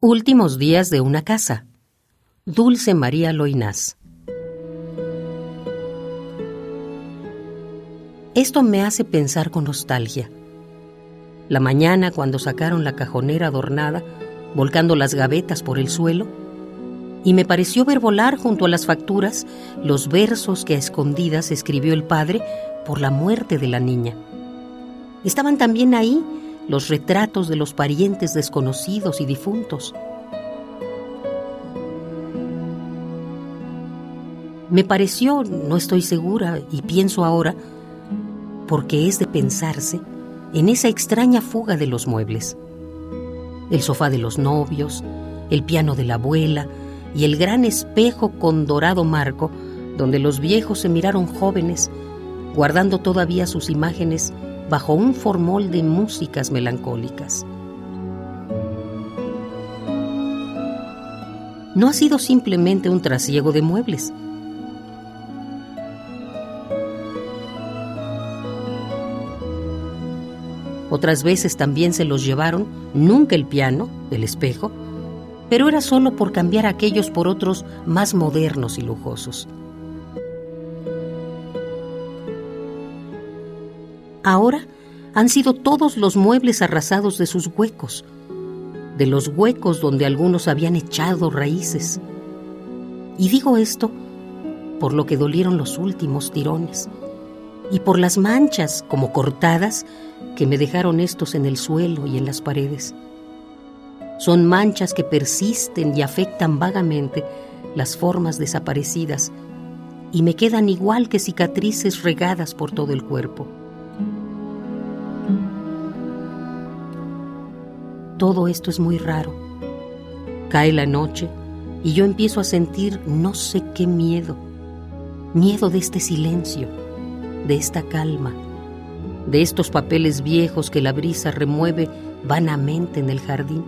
Últimos días de una casa. Dulce María Loinás. Esto me hace pensar con nostalgia. La mañana cuando sacaron la cajonera adornada, volcando las gavetas por el suelo, y me pareció ver volar junto a las facturas los versos que a escondidas escribió el padre por la muerte de la niña. Estaban también ahí los retratos de los parientes desconocidos y difuntos. Me pareció, no estoy segura, y pienso ahora, porque es de pensarse, en esa extraña fuga de los muebles. El sofá de los novios, el piano de la abuela y el gran espejo con dorado marco, donde los viejos se miraron jóvenes, guardando todavía sus imágenes bajo un formol de músicas melancólicas. No ha sido simplemente un trasiego de muebles. Otras veces también se los llevaron, nunca el piano, el espejo, pero era solo por cambiar aquellos por otros más modernos y lujosos. Ahora han sido todos los muebles arrasados de sus huecos, de los huecos donde algunos habían echado raíces. Y digo esto por lo que dolieron los últimos tirones y por las manchas como cortadas que me dejaron estos en el suelo y en las paredes. Son manchas que persisten y afectan vagamente las formas desaparecidas y me quedan igual que cicatrices regadas por todo el cuerpo. Todo esto es muy raro. Cae la noche y yo empiezo a sentir no sé qué miedo. Miedo de este silencio, de esta calma, de estos papeles viejos que la brisa remueve vanamente en el jardín.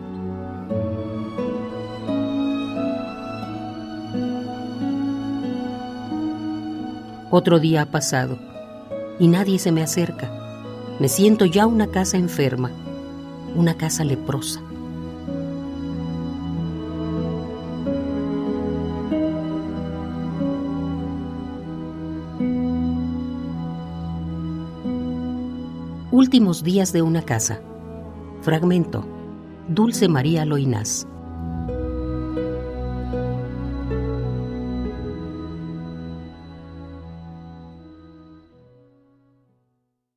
Otro día ha pasado y nadie se me acerca. Me siento ya una casa enferma una casa leprosa. Últimos días de una casa. Fragmento. Dulce María Loinás.